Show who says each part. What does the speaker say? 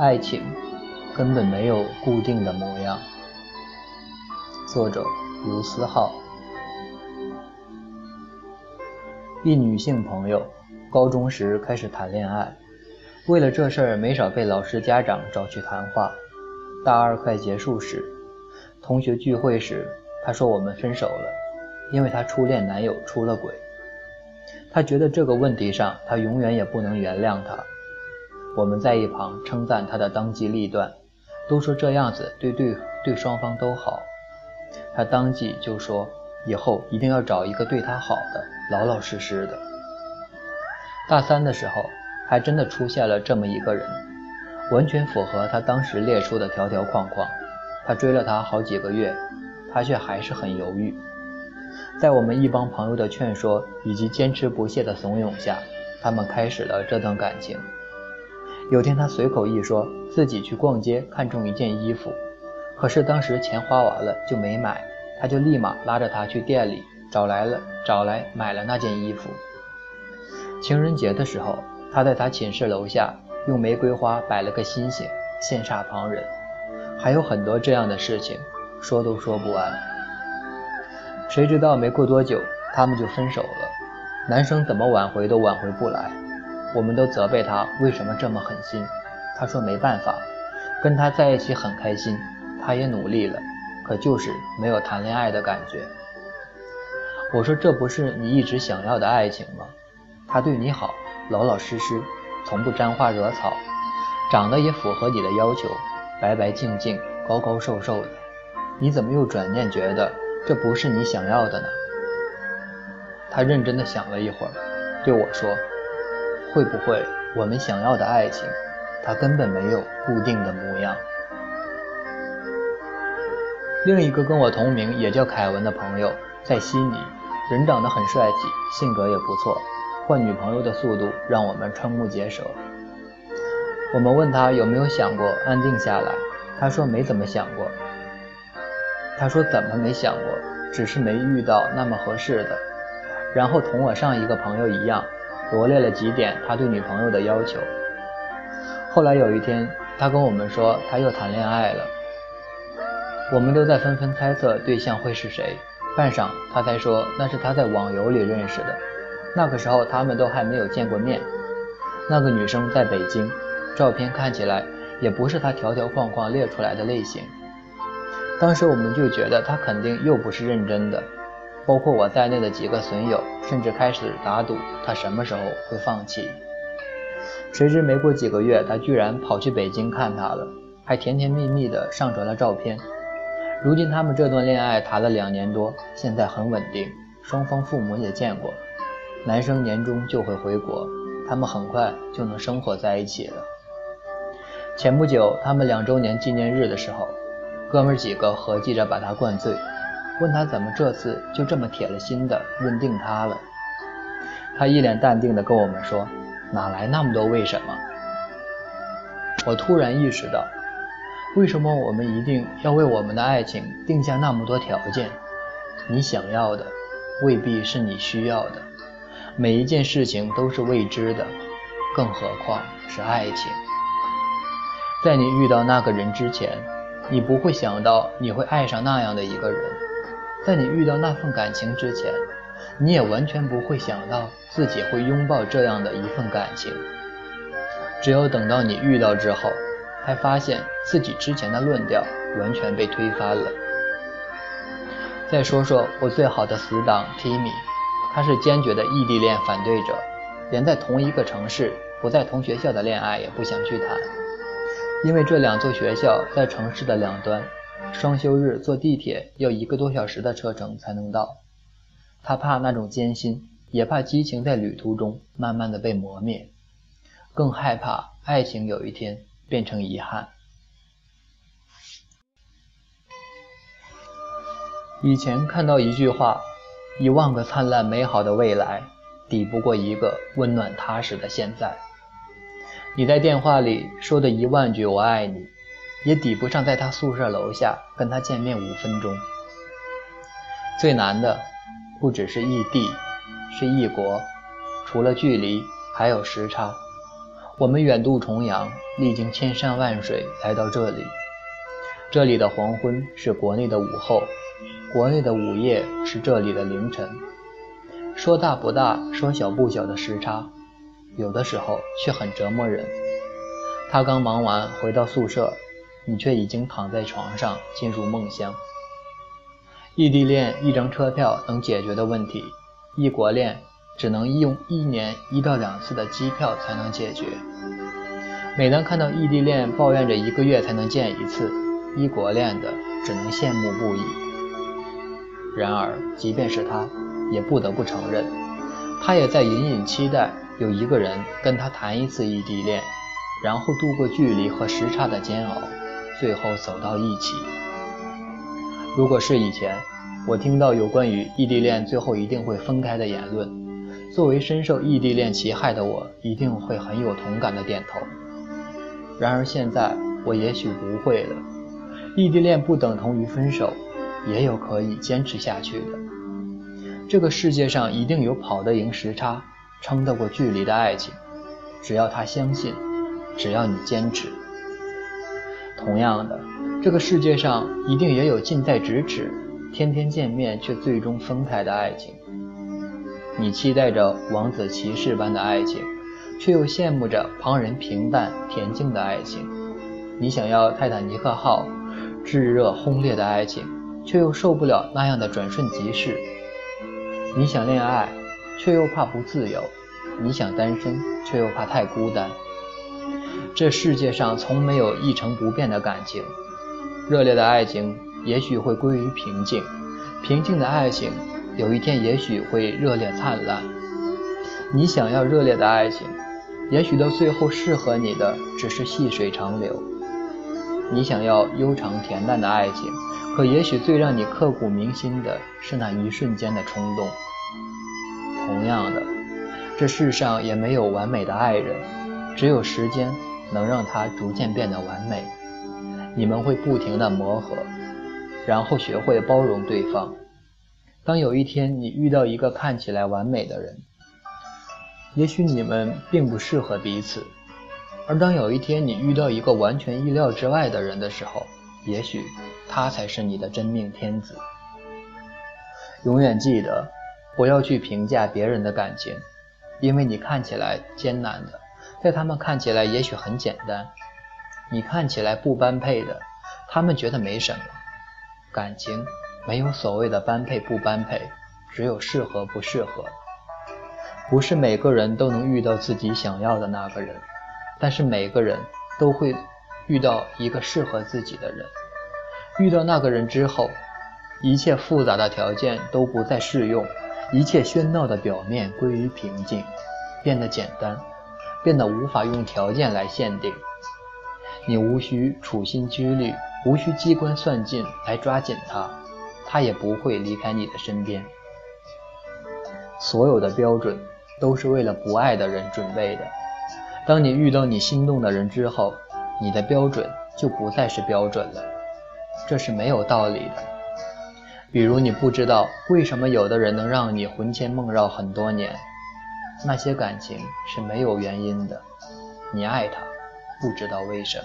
Speaker 1: 爱情根本没有固定的模样。作者：卢思浩。一女性朋友，高中时开始谈恋爱，为了这事儿没少被老师家长找去谈话。大二快结束时，同学聚会时，她说我们分手了，因为她初恋男友出了轨。她觉得这个问题上，她永远也不能原谅他。我们在一旁称赞他的当机立断，都说这样子对对对双方都好。他当即就说。以后一定要找一个对他好的、老老实实的。大三的时候，还真的出现了这么一个人，完全符合他当时列出的条条框框。他追了她好几个月，他却还是很犹豫。在我们一帮朋友的劝说以及坚持不懈的怂恿下，他们开始了这段感情。有天，他随口一说自己去逛街看中一件衣服，可是当时钱花完了就没买。他就立马拉着他去店里找来了，找来买了那件衣服。情人节的时候，他在他寝室楼下用玫瑰花摆了个心形，羡煞旁人。还有很多这样的事情，说都说不完。谁知道没过多久，他们就分手了。男生怎么挽回都挽回不来，我们都责备他为什么这么狠心。他说没办法，跟他在一起很开心，他也努力了。可就是没有谈恋爱的感觉。我说这不是你一直想要的爱情吗？他对你好，老老实实，从不沾花惹草，长得也符合你的要求，白白净净，高高瘦瘦的。你怎么又转念觉得这不是你想要的呢？他认真的想了一会儿，对我说：“会不会我们想要的爱情，它根本没有固定的模样？”另一个跟我同名也叫凯文的朋友在悉尼，人长得很帅气，性格也不错，换女朋友的速度让我们瞠目结舌。我们问他有没有想过安定下来，他说没怎么想过。他说怎么没想过，只是没遇到那么合适的。然后同我上一个朋友一样，罗列了几点他对女朋友的要求。后来有一天，他跟我们说他又谈恋爱了。我们都在纷纷猜测对象会是谁，半晌他才说那是他在网游里认识的。那个时候他们都还没有见过面。那个女生在北京，照片看起来也不是他条条框框列出来的类型。当时我们就觉得他肯定又不是认真的，包括我在内的几个损友甚至开始打赌他什么时候会放弃。谁知没过几个月，他居然跑去北京看她了，还甜甜蜜蜜的上传了照片。如今他们这段恋爱谈了两年多，现在很稳定，双方父母也见过。男生年终就会回国，他们很快就能生活在一起了。前不久他们两周年纪念日的时候，哥们几个合计着把他灌醉，问他怎么这次就这么铁了心的认定他了。他一脸淡定的跟我们说：“哪来那么多为什么？”我突然意识到。为什么我们一定要为我们的爱情定下那么多条件？你想要的未必是你需要的，每一件事情都是未知的，更何况是爱情。在你遇到那个人之前，你不会想到你会爱上那样的一个人；在你遇到那份感情之前，你也完全不会想到自己会拥抱这样的一份感情。只有等到你遇到之后。才发现自己之前的论调完全被推翻了。再说说我最好的死党 Timmy，他是坚决的异地恋反对者，连在同一个城市不在同学校的恋爱也不想去谈，因为这两座学校在城市的两端，双休日坐地铁要一个多小时的车程才能到。他怕那种艰辛，也怕激情在旅途中慢慢的被磨灭，更害怕爱情有一天。变成遗憾。以前看到一句话：“一万个灿烂美好的未来，抵不过一个温暖踏实的现在。”你在电话里说的一万句“我爱你”，也抵不上在他宿舍楼下跟他见面五分钟。最难的，不只是异地，是异国，除了距离，还有时差。我们远渡重洋，历经千山万水来到这里。这里的黄昏是国内的午后，国内的午夜是这里的凌晨。说大不大，说小不小的时差，有的时候却很折磨人。他刚忙完回到宿舍，你却已经躺在床上进入梦乡。异地恋一张车票能解决的问题，异国恋只能用一年一到两次的机票才能解决。每当看到异地恋抱怨着一个月才能见一次，异国恋的只能羡慕不已。然而，即便是他。也不得不承认，他也在隐隐期待有一个人跟他谈一次异地恋，然后度过距离和时差的煎熬，最后走到一起。如果是以前，我听到有关于异地恋最后一定会分开的言论，作为深受异地恋其害的我，一定会很有同感的点头。然而现在，我也许不会了。异地恋不等同于分手，也有可以坚持下去的。这个世界上一定有跑得赢时差、撑得过距离的爱情，只要他相信，只要你坚持。同样的，这个世界上一定也有近在咫尺、天天见面却最终分开的爱情。你期待着王子骑士般的爱情，却又羡慕着旁人平淡恬静的爱情。你想要泰坦尼克号炙热轰烈的爱情，却又受不了那样的转瞬即逝。你想恋爱，却又怕不自由；你想单身，却又怕太孤单。这世界上从没有一成不变的感情。热烈的爱情也许会归于平静，平静的爱情有一天也许会热烈灿烂。你想要热烈的爱情，也许到最后适合你的只是细水长流。你想要悠长恬淡的爱情。可也许最让你刻骨铭心的是那一瞬间的冲动。同样的，这世上也没有完美的爱人，只有时间能让他逐渐变得完美。你们会不停的磨合，然后学会包容对方。当有一天你遇到一个看起来完美的人，也许你们并不适合彼此；而当有一天你遇到一个完全意料之外的人的时候，也许。他才是你的真命天子。永远记得，不要去评价别人的感情，因为你看起来艰难的，在他们看起来也许很简单；你看起来不般配的，他们觉得没什么。感情没有所谓的般配不般配，只有适合不适合。不是每个人都能遇到自己想要的那个人，但是每个人都会遇到一个适合自己的人。遇到那个人之后，一切复杂的条件都不再适用，一切喧闹的表面归于平静，变得简单，变得无法用条件来限定。你无需处心积虑，无需机关算尽来抓紧他，他也不会离开你的身边。所有的标准都是为了不爱的人准备的。当你遇到你心动的人之后，你的标准就不再是标准了。这是没有道理的。比如，你不知道为什么有的人能让你魂牵梦绕很多年，那些感情是没有原因的。你爱他，不知道为什么。